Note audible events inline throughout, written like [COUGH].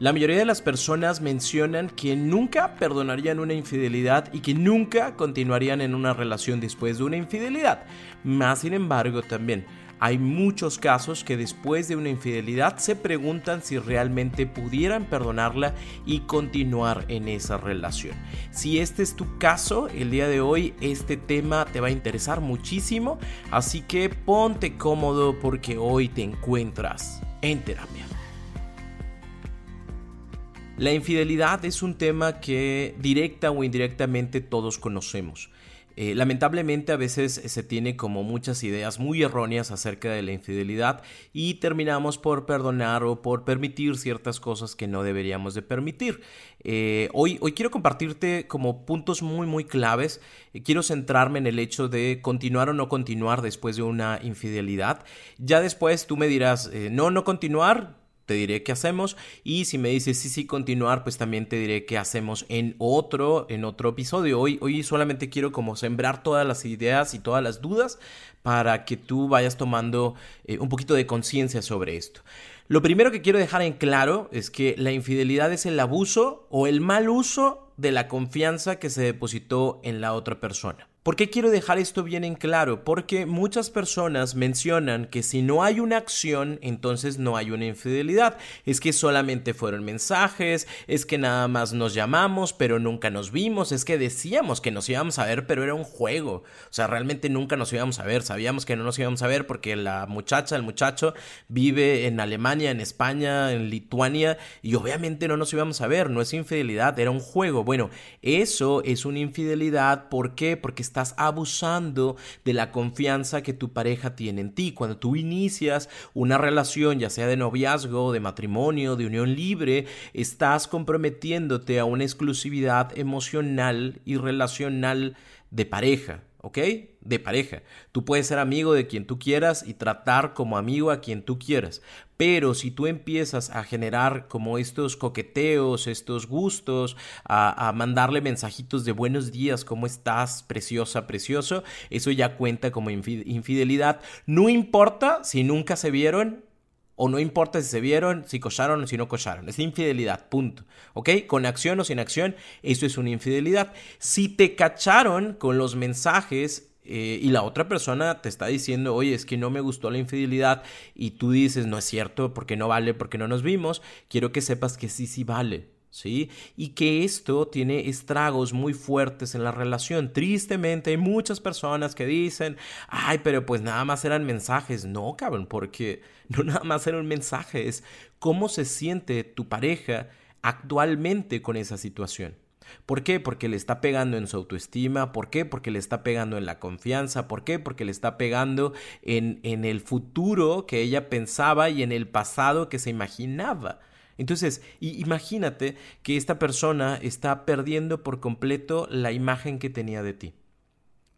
La mayoría de las personas mencionan que nunca perdonarían una infidelidad y que nunca continuarían en una relación después de una infidelidad. Más sin embargo, también hay muchos casos que después de una infidelidad se preguntan si realmente pudieran perdonarla y continuar en esa relación. Si este es tu caso, el día de hoy este tema te va a interesar muchísimo, así que ponte cómodo porque hoy te encuentras en terapia. La infidelidad es un tema que directa o indirectamente todos conocemos. Eh, lamentablemente a veces se tiene como muchas ideas muy erróneas acerca de la infidelidad y terminamos por perdonar o por permitir ciertas cosas que no deberíamos de permitir. Eh, hoy, hoy quiero compartirte como puntos muy muy claves. Eh, quiero centrarme en el hecho de continuar o no continuar después de una infidelidad. Ya después tú me dirás, no, no continuar te diré qué hacemos y si me dices sí, sí, continuar, pues también te diré qué hacemos en otro, en otro episodio. Hoy, hoy solamente quiero como sembrar todas las ideas y todas las dudas para que tú vayas tomando eh, un poquito de conciencia sobre esto. Lo primero que quiero dejar en claro es que la infidelidad es el abuso o el mal uso de la confianza que se depositó en la otra persona. ¿Por qué quiero dejar esto bien en claro? Porque muchas personas mencionan que si no hay una acción, entonces no hay una infidelidad. Es que solamente fueron mensajes, es que nada más nos llamamos, pero nunca nos vimos, es que decíamos que nos íbamos a ver, pero era un juego. O sea, realmente nunca nos íbamos a ver, sabíamos que no nos íbamos a ver porque la muchacha, el muchacho vive en Alemania, en España, en Lituania, y obviamente no nos íbamos a ver, no es infidelidad, era un juego. Bueno, eso es una infidelidad, ¿por qué? Porque está estás abusando de la confianza que tu pareja tiene en ti. Cuando tú inicias una relación, ya sea de noviazgo, de matrimonio, de unión libre, estás comprometiéndote a una exclusividad emocional y relacional de pareja. ¿ok? De pareja. Tú puedes ser amigo de quien tú quieras y tratar como amigo a quien tú quieras. Pero si tú empiezas a generar como estos coqueteos, estos gustos, a, mandarle mensajitos de buenos días, ¿cómo estás? Preciosa, precioso, eso ya cuenta como infidelidad. No importa si nunca se vieron, o no importa si se vieron, si cocharon o si no cocharon. Es infidelidad, punto. ¿Ok? Con acción o sin acción, eso es una infidelidad. Si te cacharon con los mensajes eh, y la otra persona te está diciendo, oye, es que no me gustó la infidelidad y tú dices, no es cierto, porque no vale, porque no nos vimos, quiero que sepas que sí, sí vale. ¿sí? Y que esto tiene estragos muy fuertes en la relación. Tristemente hay muchas personas que dicen, ay, pero pues nada más eran mensajes. No, cabrón, porque [LAUGHS] no nada más era un mensaje, es cómo se siente tu pareja actualmente con esa situación. ¿Por qué? Porque le está pegando en su autoestima. ¿Por qué? Porque le está pegando en la confianza. ¿Por qué? Porque le está pegando en, en el futuro que ella pensaba y en el pasado que se imaginaba. Entonces, imagínate que esta persona está perdiendo por completo la imagen que tenía de ti.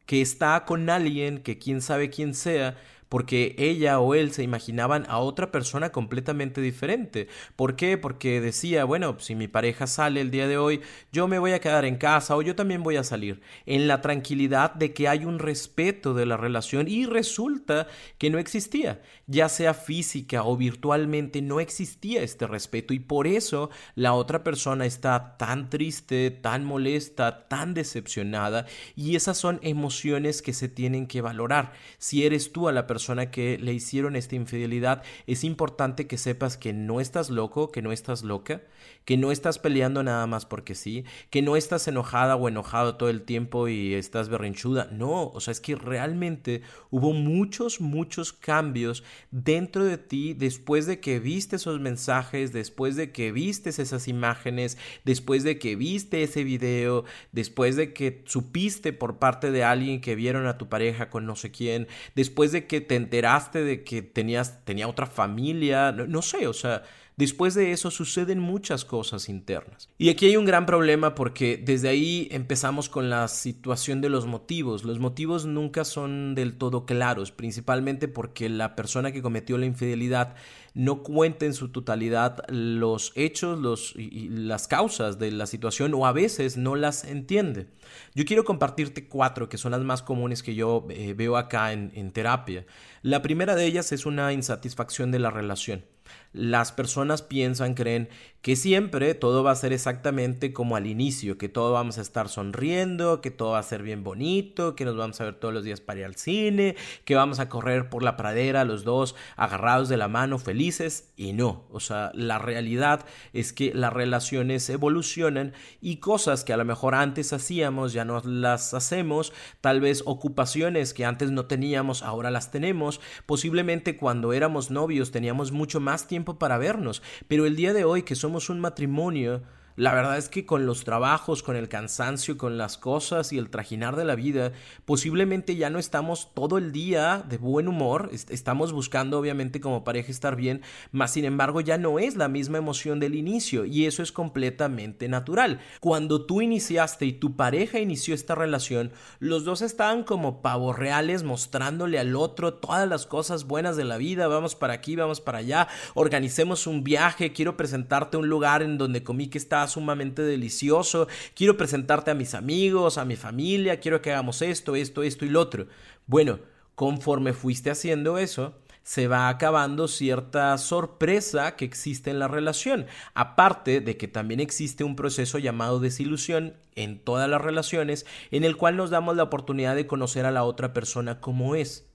Que está con alguien que quién sabe quién sea, porque ella o él se imaginaban a otra persona completamente diferente. ¿Por qué? Porque decía, bueno, si mi pareja sale el día de hoy, yo me voy a quedar en casa o yo también voy a salir, en la tranquilidad de que hay un respeto de la relación y resulta que no existía, ya sea física o virtualmente, no existía este respeto y por eso la otra persona está tan triste, tan molesta, tan decepcionada y esas son emociones que se tienen que valorar. Si eres tú a la persona persona que le hicieron esta infidelidad, es importante que sepas que no estás loco, que no estás loca, que no estás peleando nada más porque sí, que no estás enojada o enojado todo el tiempo y estás berrinchuda. No, o sea, es que realmente hubo muchos, muchos cambios dentro de ti después de que viste esos mensajes, después de que viste esas imágenes, después de que viste ese video, después de que supiste por parte de alguien que vieron a tu pareja con no sé quién, después de que te enteraste de que tenías, tenía otra familia, no sé, o sea, Después de eso suceden muchas cosas internas. Y aquí hay un gran problema porque desde ahí empezamos con la situación de los motivos. Los motivos nunca son del todo claros, principalmente porque la persona que cometió la infidelidad no cuenta en su totalidad los hechos los, y, las causas de la situación o a veces no las entiende. Yo quiero compartirte cuatro que son las más comunes que yo eh, veo acá en, en terapia. La primera de ellas es una insatisfacción de la relación las personas piensan, creen que siempre todo va a ser exactamente como al inicio, que todo vamos a estar sonriendo, que todo va a ser bien bonito, que nos vamos a ver todos los días para ir al cine, que vamos a correr por la pradera los dos agarrados de la mano felices y no, o sea, la realidad es que las relaciones evolucionan y cosas que a lo mejor antes hacíamos ya no las hacemos, tal vez ocupaciones que antes no teníamos ahora las tenemos, posiblemente cuando éramos novios teníamos mucho más tiempo para vernos, pero el día de hoy que somos un matrimonio la verdad es que con los trabajos, con el cansancio, con las cosas y el trajinar de la vida, posiblemente ya no estamos todo el día de buen humor, estamos buscando obviamente como pareja estar bien, mas sin embargo ya no es la misma emoción del inicio y eso es completamente natural. Cuando tú iniciaste y tu pareja inició esta relación, los dos estaban como pavos reales mostrándole al otro todas las cosas buenas de la vida, vamos para aquí, vamos para allá, organicemos un viaje, quiero presentarte un lugar en donde comí que está sumamente delicioso, quiero presentarte a mis amigos, a mi familia, quiero que hagamos esto, esto, esto y lo otro. Bueno, conforme fuiste haciendo eso, se va acabando cierta sorpresa que existe en la relación, aparte de que también existe un proceso llamado desilusión en todas las relaciones, en el cual nos damos la oportunidad de conocer a la otra persona como es.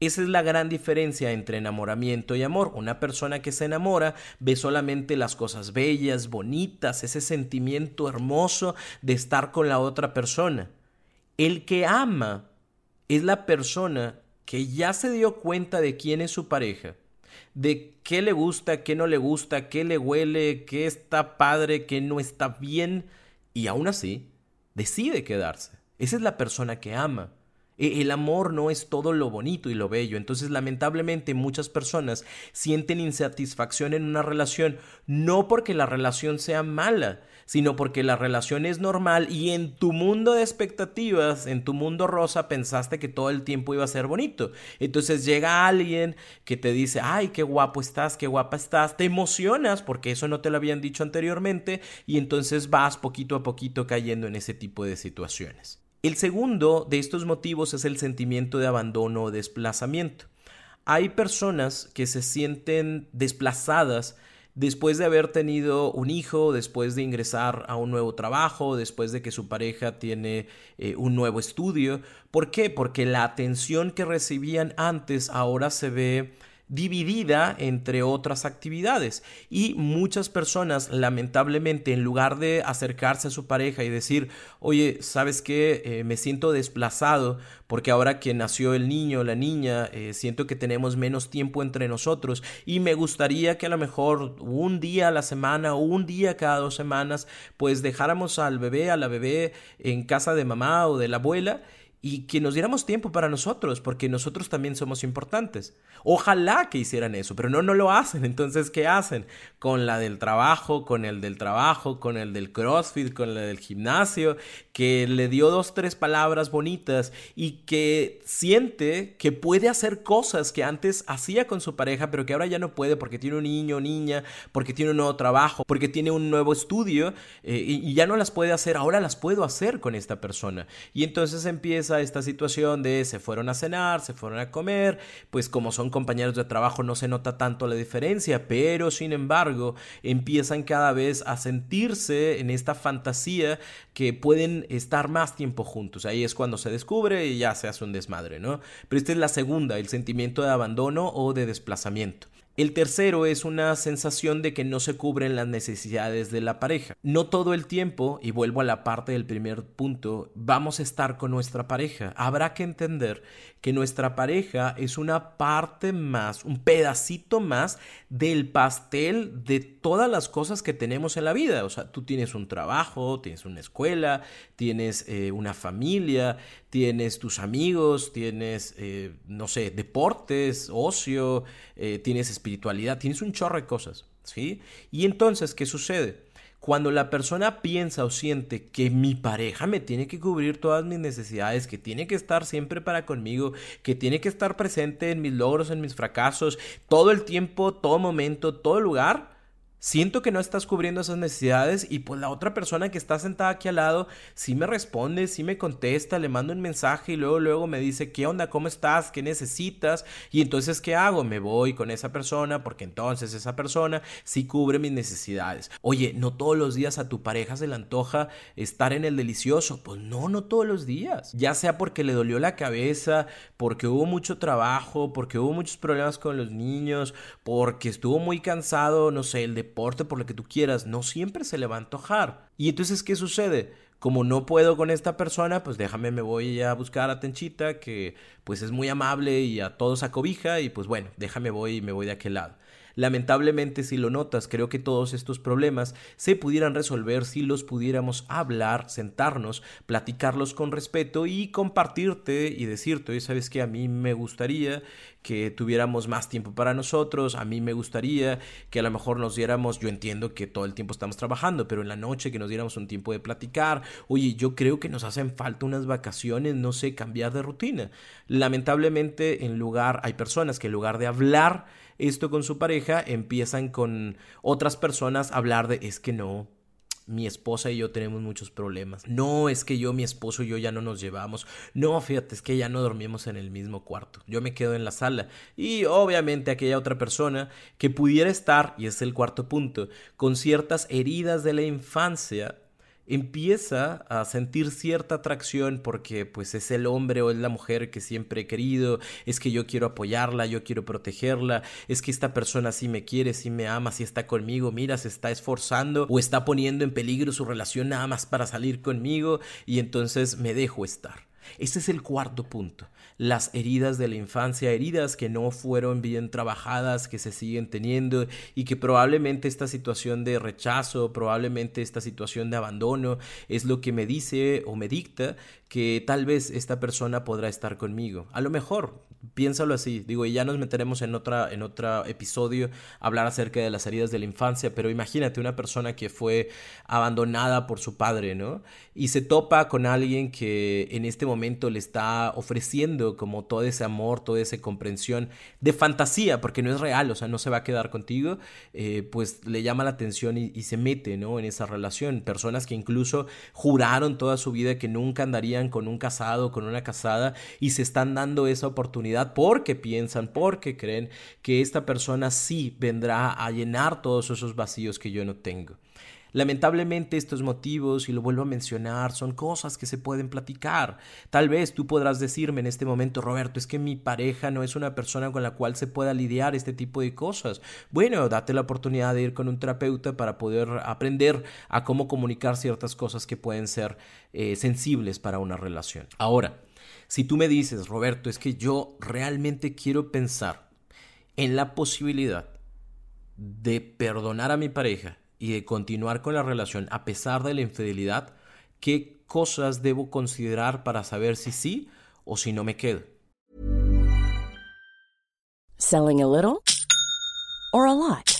Esa es la gran diferencia entre enamoramiento y amor. Una persona que se enamora ve solamente las cosas bellas, bonitas, ese sentimiento hermoso de estar con la otra persona. El que ama es la persona que ya se dio cuenta de quién es su pareja, de qué le gusta, qué no le gusta, qué le huele, qué está padre, qué no está bien, y aún así decide quedarse. Esa es la persona que ama. E, el amor no es todo lo bonito y lo bello. Entonces, lamentablemente, muchas personas sienten insatisfacción en una relación no porque la relación sea mala, sino porque la relación es normal y en tu mundo de expectativas, en tu mundo rosa, pensaste que todo el tiempo iba a ser bonito. Entonces llega alguien que te dice, ay, qué guapo estás, qué guapa estás, te emocionas porque eso no te lo habían dicho anteriormente y entonces vas poquito a poquito cayendo en ese tipo de situaciones. El segundo de estos motivos es el sentimiento de abandono o desplazamiento. Hay personas que se sienten desplazadas después de haber tenido un hijo, después de ingresar a un nuevo trabajo, después de que su pareja tiene eh, un nuevo estudio. ¿Por qué? Porque la atención que recibían antes ahora se ve dividida entre otras actividades. Y muchas personas lamentablemente en lugar de acercarse a su pareja y decir oye sabes qué eh, me siento desplazado porque ahora que nació el niño o la niña eh, siento que tenemos menos tiempo entre nosotros y me gustaría que a lo mejor un día a la semana o un día cada dos semanas pues dejáramos al bebé a la bebé en casa de mamá o de la abuela y que nos diéramos tiempo para nosotros, porque nosotros también somos importantes. Ojalá que hicieran eso, pero no, no lo hacen. [LAUGHS] Entonces, ¿qué hacen? Con la del trabajo, con el del trabajo, con el del CrossFit, con la del gimnasio, que le dio dos, tres palabras bonitas y que siente que puede hacer cosas que antes hacía con su pareja, pero que ahora ya no puede porque tiene un niño o niña, porque tiene un nuevo trabajo, porque tiene un nuevo estudio eh, y, y ya no las puede hacer, ahora las puedo hacer con esta persona. Y entonces empieza esta situación de se fueron a cenar, se fueron a comer, pues como son compañeros de trabajo no se nota tanto la diferencia, pero sin embargo empiezan cada vez a sentirse en esta fantasía que pueden estar más tiempo juntos. Ahí es cuando se descubre y ya se hace un desmadre, ¿no? Pero esta es la segunda, el sentimiento de abandono o de desplazamiento. El tercero es una sensación de que no se cubren las necesidades de la pareja. No todo el tiempo, y vuelvo a la parte del primer punto, vamos a estar con nuestra pareja. Habrá que entender que nuestra pareja es una parte más, un pedacito más del pastel de todas las cosas que tenemos en la vida. O sea, tú tienes un trabajo, tienes una escuela, tienes eh, una familia, tienes tus amigos, tienes, eh, no sé, deportes, ocio, eh, tienes espiritualidad, tienes un chorro de cosas, ¿sí? Y entonces, ¿qué sucede? Cuando la persona piensa o siente que mi pareja me tiene que cubrir todas mis necesidades, que tiene que estar siempre para conmigo, que tiene que estar presente en mis logros, en mis fracasos, todo el tiempo, todo momento, todo lugar, siento que no estás cubriendo esas necesidades y pues la otra persona que está sentada aquí al lado sí me responde, sí me contesta, le mando un mensaje y luego luego me dice, "¿Qué onda? ¿Cómo estás? ¿Qué necesitas?" Y entonces ¿qué hago? Me voy con esa persona porque entonces esa persona sí cubre mis necesidades. Oye, no todos los días a tu pareja se le antoja estar en el delicioso. Pues no, no todos los días. Ya sea porque le dolió la cabeza, porque hubo mucho trabajo, porque hubo muchos problemas con los niños, porque estuvo muy cansado, no sé, el de por lo que tú quieras, no siempre se le va a antojar. Y entonces, ¿qué sucede? Como no puedo con esta persona, pues déjame, me voy a buscar a Tenchita, que pues es muy amable y a todos acobija, y pues bueno, déjame voy y me voy de aquel lado. Lamentablemente, si lo notas, creo que todos estos problemas se pudieran resolver si los pudiéramos hablar, sentarnos, platicarlos con respeto y compartirte y decirte, oye, sabes que a mí me gustaría que tuviéramos más tiempo para nosotros, a mí me gustaría que a lo mejor nos diéramos, yo entiendo que todo el tiempo estamos trabajando, pero en la noche que nos diéramos un tiempo de platicar, oye, yo creo que nos hacen falta unas vacaciones, no sé, cambiar de rutina. Lamentablemente, en lugar, hay personas que en lugar de hablar, esto con su pareja, empiezan con otras personas a hablar de es que no, mi esposa y yo tenemos muchos problemas. No, es que yo, mi esposo y yo ya no nos llevamos. No, fíjate, es que ya no dormimos en el mismo cuarto. Yo me quedo en la sala. Y obviamente aquella otra persona que pudiera estar, y es el cuarto punto, con ciertas heridas de la infancia empieza a sentir cierta atracción porque pues es el hombre o es la mujer que siempre he querido, es que yo quiero apoyarla, yo quiero protegerla, es que esta persona sí me quiere, sí me ama, sí está conmigo, mira, se está esforzando o está poniendo en peligro su relación nada más para salir conmigo y entonces me dejo estar. Ese es el cuarto punto las heridas de la infancia, heridas que no fueron bien trabajadas, que se siguen teniendo y que probablemente esta situación de rechazo, probablemente esta situación de abandono es lo que me dice o me dicta que tal vez esta persona podrá estar conmigo. A lo mejor, piénsalo así, digo, y ya nos meteremos en otra en otro episodio a hablar acerca de las heridas de la infancia, pero imagínate una persona que fue abandonada por su padre, ¿no? Y se topa con alguien que en este momento le está ofreciendo como todo ese amor, toda esa comprensión de fantasía, porque no es real, o sea, no se va a quedar contigo, eh, pues le llama la atención y, y se mete, ¿no? En esa relación. Personas que incluso juraron toda su vida que nunca andarían con un casado, con una casada y se están dando esa oportunidad porque piensan, porque creen que esta persona sí vendrá a llenar todos esos vacíos que yo no tengo. Lamentablemente estos motivos, y lo vuelvo a mencionar, son cosas que se pueden platicar. Tal vez tú podrás decirme en este momento, Roberto, es que mi pareja no es una persona con la cual se pueda lidiar este tipo de cosas. Bueno, date la oportunidad de ir con un terapeuta para poder aprender a cómo comunicar ciertas cosas que pueden ser eh, sensibles para una relación. Ahora, si tú me dices, Roberto, es que yo realmente quiero pensar en la posibilidad de perdonar a mi pareja y de continuar con la relación a pesar de la infidelidad, ¿qué cosas debo considerar para saber si sí o si no me quedo? Selling a little or a lot?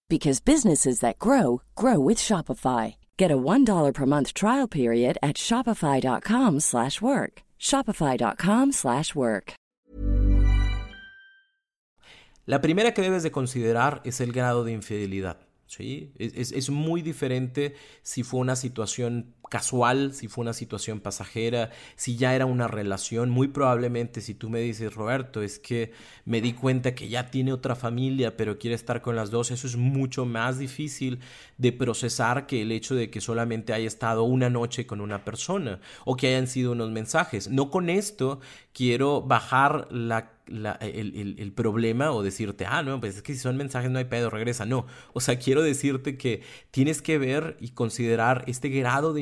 because businesses that grow grow with Shopify. Get a $1 per month trial period at shopify.com/work. shopify.com/work. La primera que debes de considerar es el grado de infidelidad. ¿sí? Es, es, muy diferente si fue una situación casual, si fue una situación pasajera, si ya era una relación. Muy probablemente si tú me dices, Roberto, es que me di cuenta que ya tiene otra familia, pero quiere estar con las dos, eso es mucho más difícil de procesar que el hecho de que solamente haya estado una noche con una persona o que hayan sido unos mensajes. No con esto quiero bajar la el, problema o decirte, ah, no, pues es que si son mensajes no hay pedo, regresa. No, o sea, quiero decirte que tienes que ver y considerar este grado de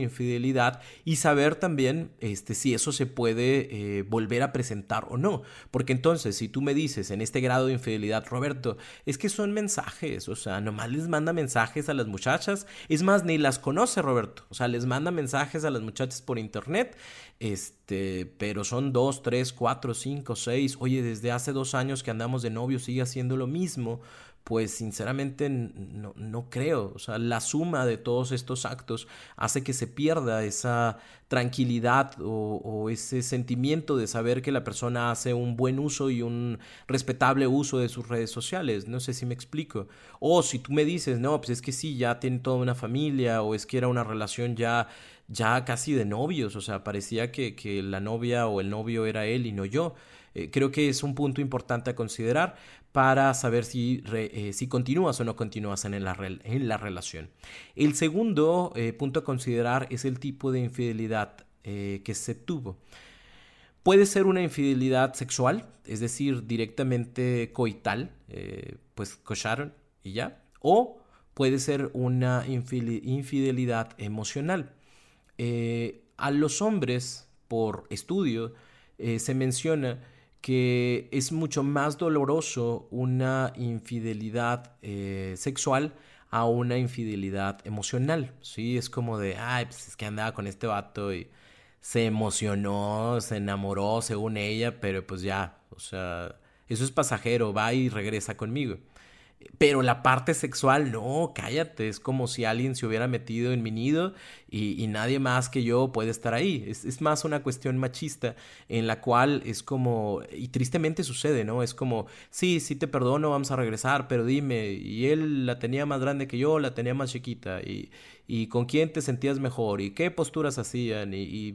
y saber también este, si eso se puede eh, volver a presentar o no. Porque entonces, si tú me dices en este grado de infidelidad, Roberto, es que son mensajes, o sea, nomás les manda mensajes a las muchachas, es más, ni las conoce Roberto, o sea, les manda mensajes a las muchachas por internet este, pero son dos, tres, cuatro, cinco, seis. Oye, desde hace dos años que andamos de novio sigue haciendo lo mismo. Pues sinceramente no, no creo. O sea, la suma de todos estos actos hace que se pierda esa tranquilidad o, ese sentimiento de saber que la persona hace un buen uso y un respetable uso de sus redes sociales. No sé si me explico. O si tú me dices, no, pues es que sí, ya tiene toda una familia o es que era una relación ya ya casi de novios, o sea, parecía que, que la novia o el novio era él y no yo. Eh, creo que es un punto importante a considerar para saber si, eh, si continúas o no continúas en la, en la relación. El segundo eh, punto a considerar es el tipo de infidelidad que se tuvo. Puede ser una infidelidad sexual, es decir, directamente coital, pues cocharon y ya, o puede ser una infidelidad emocional. A los hombres, por estudio, se menciona que es mucho más doloroso una infidelidad eh, sexual a una infidelidad emocional. Sí, es como de, ay, pues es que andaba con este vato y se emocionó, se enamoró según ella, pero pues ya, o sea, eso es pasajero, va y regresa conmigo. Pero la parte sexual, no, cállate, es como si alguien se hubiera metido en mi nido y, nadie más que yo puede estar ahí. Es, es, más una cuestión machista en la cual es como, y tristemente sucede, ¿no? Es como, sí, sí te perdono, vamos a regresar, pero dime, y él la tenía más grande que yo, la tenía más chiquita, y, y con quién te sentías mejor y qué posturas hacían y,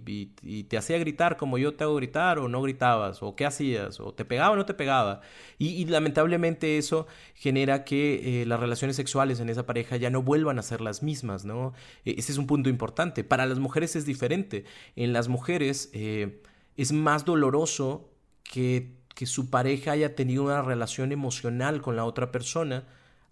te hacía gritar como yo te hago gritar o no gritabas o qué hacías o te pegaba o no te pegaba. Y, lamentablemente eso genera que eh, las relaciones sexuales en esa pareja ya no vuelvan a ser las mismas, ¿no? E, ese es un punto importante. Para las mujeres es diferente. En las mujeres eh, es más doloroso que, que su pareja haya tenido una relación emocional con la otra persona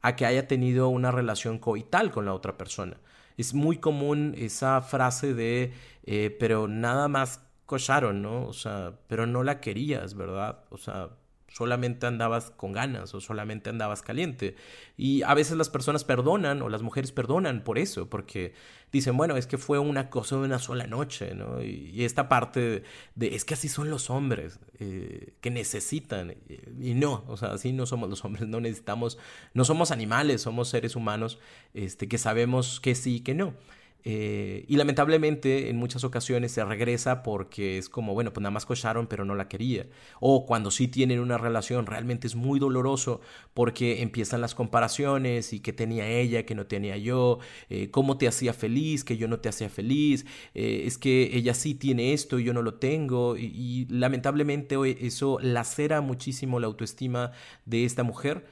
a que haya tenido una relación coital con la otra persona es muy común esa frase de, eh, pero nada más cocharon, ¿no? O sea, pero no la querías, ¿verdad? O sea, solamente andabas con ganas o solamente andabas caliente. Y a veces las personas perdonan o las mujeres perdonan por eso, porque dicen, bueno, es que fue una cosa de una sola noche, ¿no? Y, esta parte de, es que así son los hombres, eh, que necesitan, y no, o sea, así no somos los hombres, no necesitamos, no somos animales, somos seres humanos este, que sabemos que sí y que no. Eh, y lamentablemente en muchas ocasiones se regresa porque es como, bueno, pues nada más cocharon pero no la quería. O cuando sí tienen una relación realmente es muy doloroso porque empiezan las comparaciones y que tenía ella, que no tenía yo, eh, cómo te hacía feliz, que yo no te hacía feliz, eh, es que ella sí tiene esto y yo no lo tengo. Y, y lamentablemente eso lacera muchísimo la autoestima de esta mujer.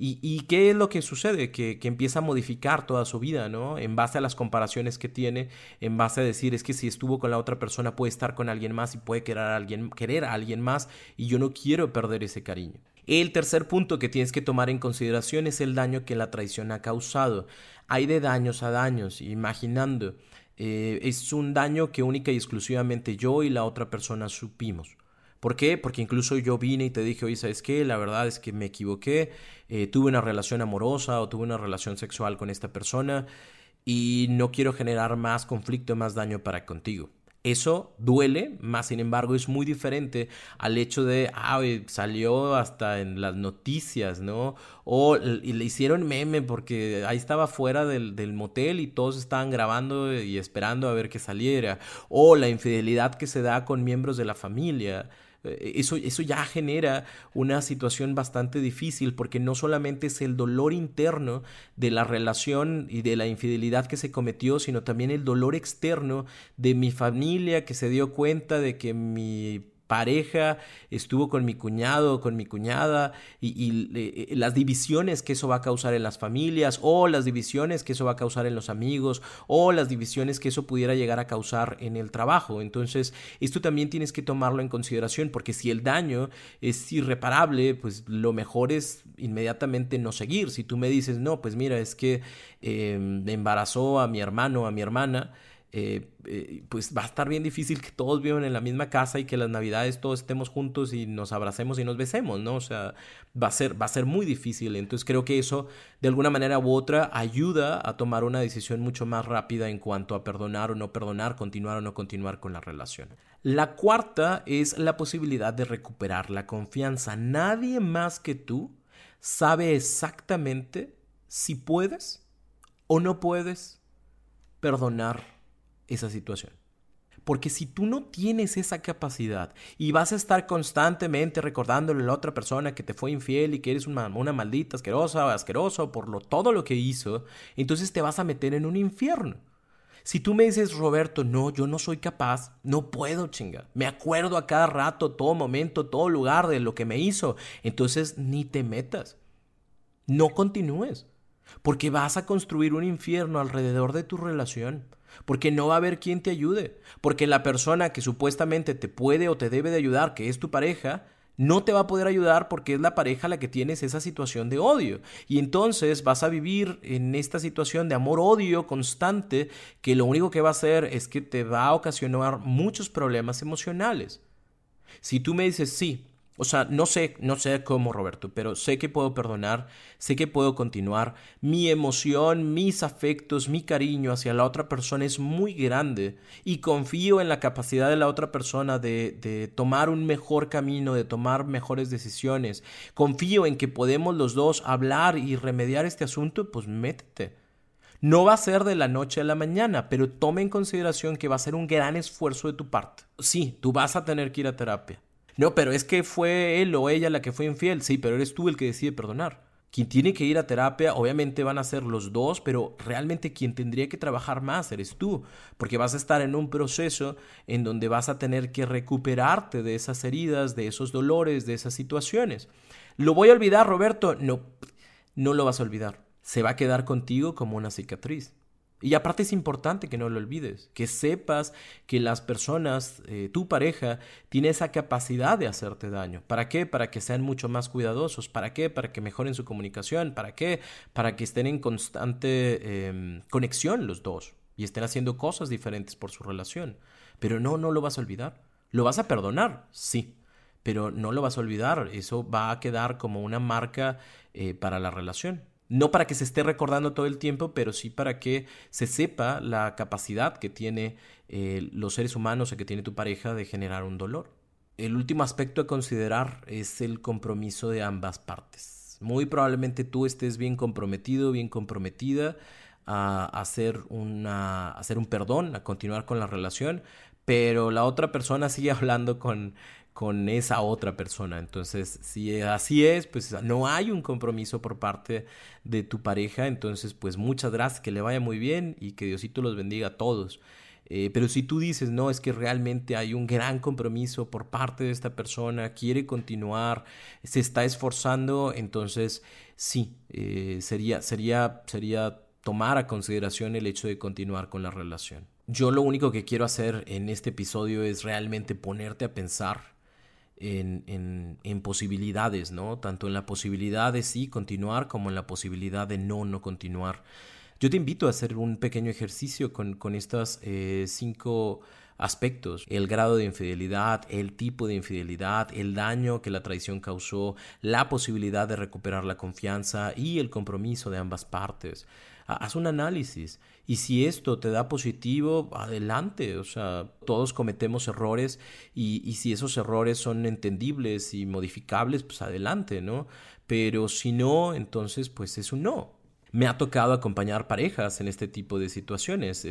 ¿Y, qué es lo que sucede? Que, empieza a modificar toda su vida, ¿no? En base a las comparaciones que tiene, en base a decir, es que si estuvo con la otra persona puede estar con alguien más y puede querer a alguien, querer a alguien más y yo no quiero perder ese cariño. El tercer punto que tienes que tomar en consideración es el daño que la traición ha causado. Hay de daños a daños, imaginando. Eh, es un daño que única y exclusivamente yo y la otra persona supimos. ¿Por qué? Porque incluso yo vine y te dije, oye, ¿sabes qué? La verdad es que me equivoqué, eh, tuve una relación amorosa o tuve una relación sexual con esta persona y no quiero generar más conflicto, más daño para contigo. Eso duele, más sin embargo es muy diferente al hecho de, ah, salió hasta en las noticias, ¿no? O le hicieron meme porque ahí estaba fuera del, del motel y todos estaban grabando y esperando a ver que saliera. O la infidelidad que se da con miembros de la familia. Eh, eso, eso ya genera una situación bastante difícil porque no solamente es el dolor interno de la relación y de la infidelidad que se cometió, sino también el dolor externo de mi familia que se dio cuenta de que mi pareja, estuvo con mi cuñado, con mi cuñada, y, eh, las divisiones que eso va a causar en las familias, o las divisiones que eso va a causar en los amigos, o las divisiones que eso pudiera llegar a causar en el trabajo. Entonces, esto también tienes que tomarlo en consideración, porque si el daño es irreparable, pues lo mejor es inmediatamente no seguir. Si tú me dices, no, pues mira, es que eh, me embarazó a mi hermano, a mi hermana, eh, eh, pues va a estar bien difícil que todos vivan en la misma casa y que las navidades todos estemos juntos y nos abracemos y nos besemos, ¿no? O sea, va a ser, va a ser muy difícil. Entonces creo que eso, de alguna manera u otra, ayuda a tomar una decisión mucho más rápida en cuanto a perdonar o no perdonar, continuar o no continuar con la relación. La cuarta es la posibilidad de recuperar la confianza. Nadie más que tú sabe exactamente si puedes o no puedes perdonar esa situación. Porque si tú no tienes esa capacidad y vas a estar constantemente recordándole a la otra persona que te fue infiel y que eres una, maldita asquerosa o asqueroso por lo, todo lo que hizo, entonces te vas a meter en un infierno. Si tú me dices, Roberto, no, yo no soy capaz, no puedo, chinga. Me acuerdo a cada rato, todo momento, todo lugar de lo que me hizo. Entonces ni te metas. No continúes. Porque vas a construir un infierno alrededor de tu relación porque no va a haber quien te ayude, porque la persona que supuestamente te puede o te debe de ayudar, que es tu pareja, no te va a poder ayudar porque es la pareja la que tienes esa situación de odio. Y entonces vas a vivir en esta situación de amor-odio constante que lo único que va a hacer es que te va a ocasionar muchos problemas emocionales. Si tú me dices, sí, o sea, no sé, no sé cómo, Roberto, pero sé que puedo perdonar, sé que puedo continuar. Mi emoción, mis afectos, mi cariño hacia la otra persona es muy grande y confío en la capacidad de la otra persona de, de tomar un mejor camino, de tomar mejores decisiones. Confío en que podemos los dos hablar y remediar este asunto, pues métete. No va a ser de la noche a la mañana, pero tome en consideración que va a ser un gran esfuerzo de tu parte. Sí, tú vas a tener que ir a terapia no, pero es que fue él o ella la que fue infiel. Sí, pero eres tú el que decide perdonar. Quien tiene que ir a terapia, obviamente van a ser los dos, pero realmente quien tendría que trabajar más eres tú, porque vas a estar en un proceso en donde vas a tener que recuperarte de esas heridas, de esos dolores, de esas situaciones. ¿Lo voy a olvidar, Roberto? No, no lo vas a olvidar. Se va a quedar contigo como una cicatriz. Y aparte es importante que no lo olvides, que sepas que las personas, eh, tu pareja, tiene esa capacidad de hacerte daño. ¿Para qué? Para que sean mucho más cuidadosos. ¿Para qué? Para que mejoren su comunicación. ¿Para qué? Para que estén en constante em, conexión los dos y estén haciendo cosas diferentes por su relación. Pero no, no lo vas a olvidar. ¿Lo vas a perdonar? Sí. Pero no lo vas a olvidar. Eso va a quedar como una marca eh, para la relación. No para que se esté recordando todo el tiempo, pero sí para que se sepa la capacidad que tiene eh, los seres humanos o que tiene tu pareja de generar un dolor. El último aspecto a considerar es el compromiso de ambas partes. Muy probablemente tú estés bien comprometido, bien comprometida a hacer, una, a hacer un perdón, a continuar con la relación, pero la otra persona sigue [LAUGHS] hablando con, con esa otra persona. Entonces, si así es, pues no hay un compromiso por parte de tu pareja. Entonces, pues muchas gracias, que le vaya muy bien y que Diosito los bendiga a todos. Eh, pero si tú dices, no, es que realmente hay un gran compromiso por parte de esta persona, quiere continuar, se está esforzando, entonces sí, eh, sería, sería, sería tomar a consideración el hecho de continuar con la relación. Yo lo único que quiero hacer en este episodio es realmente ponerte a pensar en, posibilidades, ¿no? Tanto en la posibilidad de sí continuar como en la posibilidad de no, no continuar. Yo te invito a hacer un pequeño ejercicio con, con estos eh, cinco aspectos, el grado de infidelidad, el tipo de infidelidad, el daño que la traición causó, la posibilidad de recuperar la confianza y el compromiso de ambas partes haz un análisis. Y si esto te da positivo, adelante. O sea, todos cometemos errores y, y, si esos errores son entendibles y modificables, pues adelante, ¿no? Pero si no, entonces pues es un no. Me ha tocado acompañar parejas en este tipo de situaciones.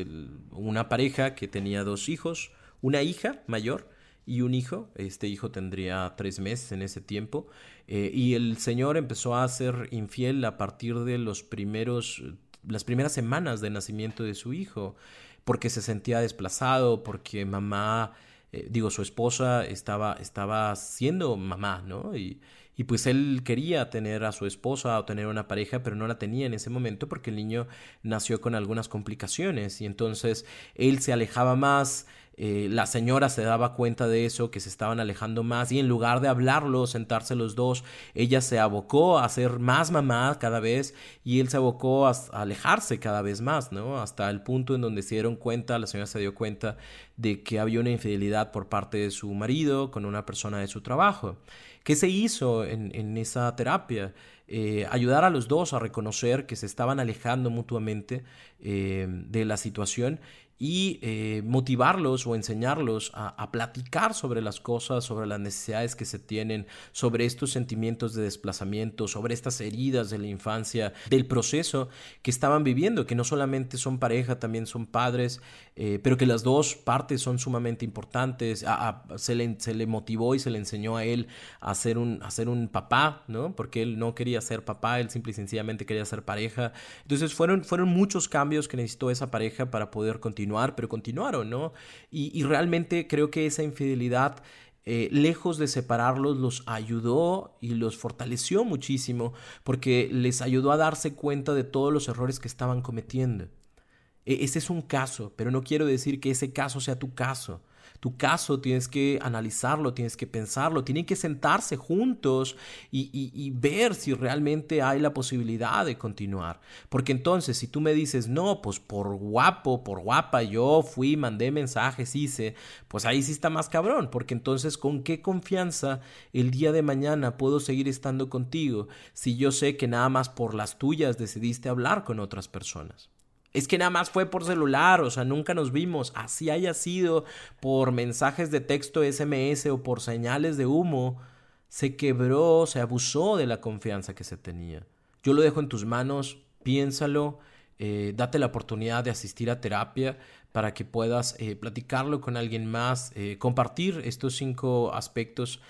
una pareja que tenía dos hijos, una hija mayor y un hijo. Este hijo tendría tres meses en ese tiempo. Eh, y el Señor empezó a ser infiel a partir de los primeros, las primeras semanas de nacimiento de su hijo, porque se sentía desplazado, porque mamá, eh, digo, su esposa estaba, estaba siendo mamá, ¿no? Y, y pues él quería tener a su esposa o tener una pareja, pero no la tenía en ese momento porque el niño nació con algunas complicaciones y entonces él se alejaba más, eh, la señora se daba cuenta de eso, que se estaban alejando más y en lugar de hablarlo, sentarse los dos, ella se abocó a ser más mamá cada vez y él se abocó a, alejarse cada vez más, ¿no? Hasta el punto en donde se dieron cuenta, la señora se dio cuenta de que había una infidelidad por parte de su marido con una persona de su trabajo. ¿Qué se hizo en, esa terapia? Eh, ayudar a los dos a reconocer que se estaban alejando mutuamente eh, de la situación y eh, motivarlos o enseñarlos a, platicar sobre las cosas, sobre las necesidades que se tienen, sobre estos sentimientos de desplazamiento, sobre estas heridas de la infancia, del proceso que estaban viviendo, que no solamente son pareja, también son padres, eh, pero que las dos partes son sumamente importantes. se, le, se, le, motivó y se le enseñó a él a ser, un, a ser un papá, ¿no? Porque él no quería ser papá, él simple y sencillamente quería ser pareja. Entonces fueron, fueron muchos cambios que necesitó esa pareja para poder continuar pero continuaron, ¿no? Y, realmente creo que esa infidelidad... Eh, lejos de separarlos, los ayudó y los fortaleció muchísimo porque les ayudó a darse cuenta de todos los errores que estaban cometiendo. E, ese es un caso, pero no quiero decir que ese caso sea tu caso tu caso, tienes que analizarlo, tienes que pensarlo, tienen que sentarse juntos y, ver si realmente hay la posibilidad de continuar. Porque entonces, si tú me dices, no, pues por guapo, por guapa, yo fui, mandé mensajes, hice, pues ahí sí está más cabrón, porque entonces, ¿con qué confianza el día de mañana puedo seguir estando contigo si yo sé que nada más por las tuyas decidiste hablar con otras personas? Es que nada más fue por celular, o sea, nunca nos vimos. Así haya sido por mensajes de texto SMS o por señales de humo, se quebró, se abusó de la confianza que se tenía. Yo lo dejo en tus manos, piénsalo, eh, date la oportunidad de asistir a terapia para que puedas eh, platicarlo con alguien más, eh, compartir estos cinco aspectos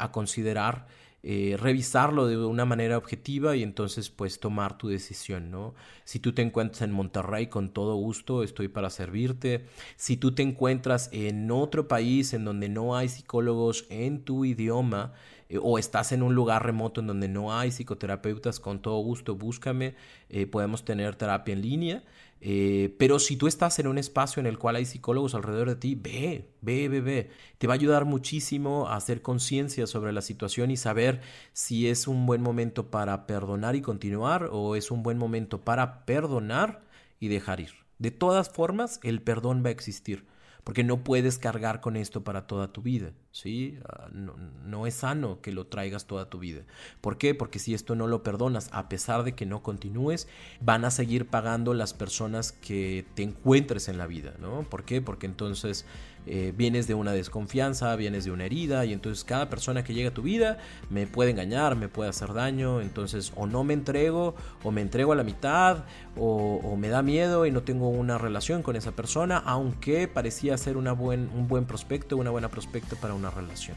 a considerar. Eh, revisarlo de una manera objetiva y entonces pues tomar tu decisión, ¿no? Si tú te encuentras en Monterrey con todo gusto, estoy para servirte. Si tú te encuentras en otro país en donde no hay psicólogos en tu idioma, eh, o estás en un lugar remoto en donde no hay psicoterapeutas, con todo gusto búscame, eh, podemos tener terapia en línea. Eh, pero si tú estás en un espacio en el cual hay psicólogos alrededor de ti, ve, ve, ve, ve. Te va a ayudar muchísimo a hacer conciencia sobre la situación y saber si es un buen momento para perdonar y continuar o es un buen momento para perdonar y dejar ir. De todas formas, el perdón va a existir porque no puedes cargar con esto para toda tu vida, ¿sí? Ah, no, es sano que lo traigas toda tu vida. ¿Por qué? Porque si esto no lo perdonas, a pesar de que no continúes, van a seguir pagando las personas que te encuentres en la vida, ¿no? ¿Por qué? Porque entonces eh, vienes de una desconfianza, vienes de una herida y entonces cada persona que llega a tu vida me puede engañar, me puede hacer daño, entonces o no me entrego o me entrego a la mitad o, me da miedo y no tengo una relación con esa persona, aunque parecía ser una buen, un buen prospecto, una buena prospecto para una relación.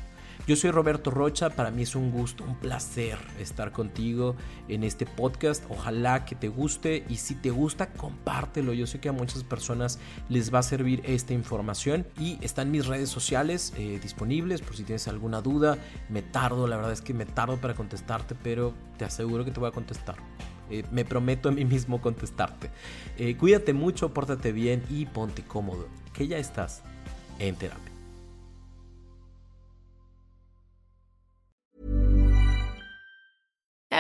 Yo soy Roberto Rocha, para mí es un gusto, un placer estar contigo en este podcast. Ojalá que te guste y si te gusta, compártelo. Yo sé que a muchas personas les va a servir esta información y están mis redes sociales eh, disponibles por si tienes alguna duda. Me tardo, la verdad es que me tardo para contestarte, pero te aseguro que te voy a contestar. Eh, me prometo a mí mismo contestarte. Eh, cuídate mucho, pórtate bien y ponte cómodo, que ya estás en terapia.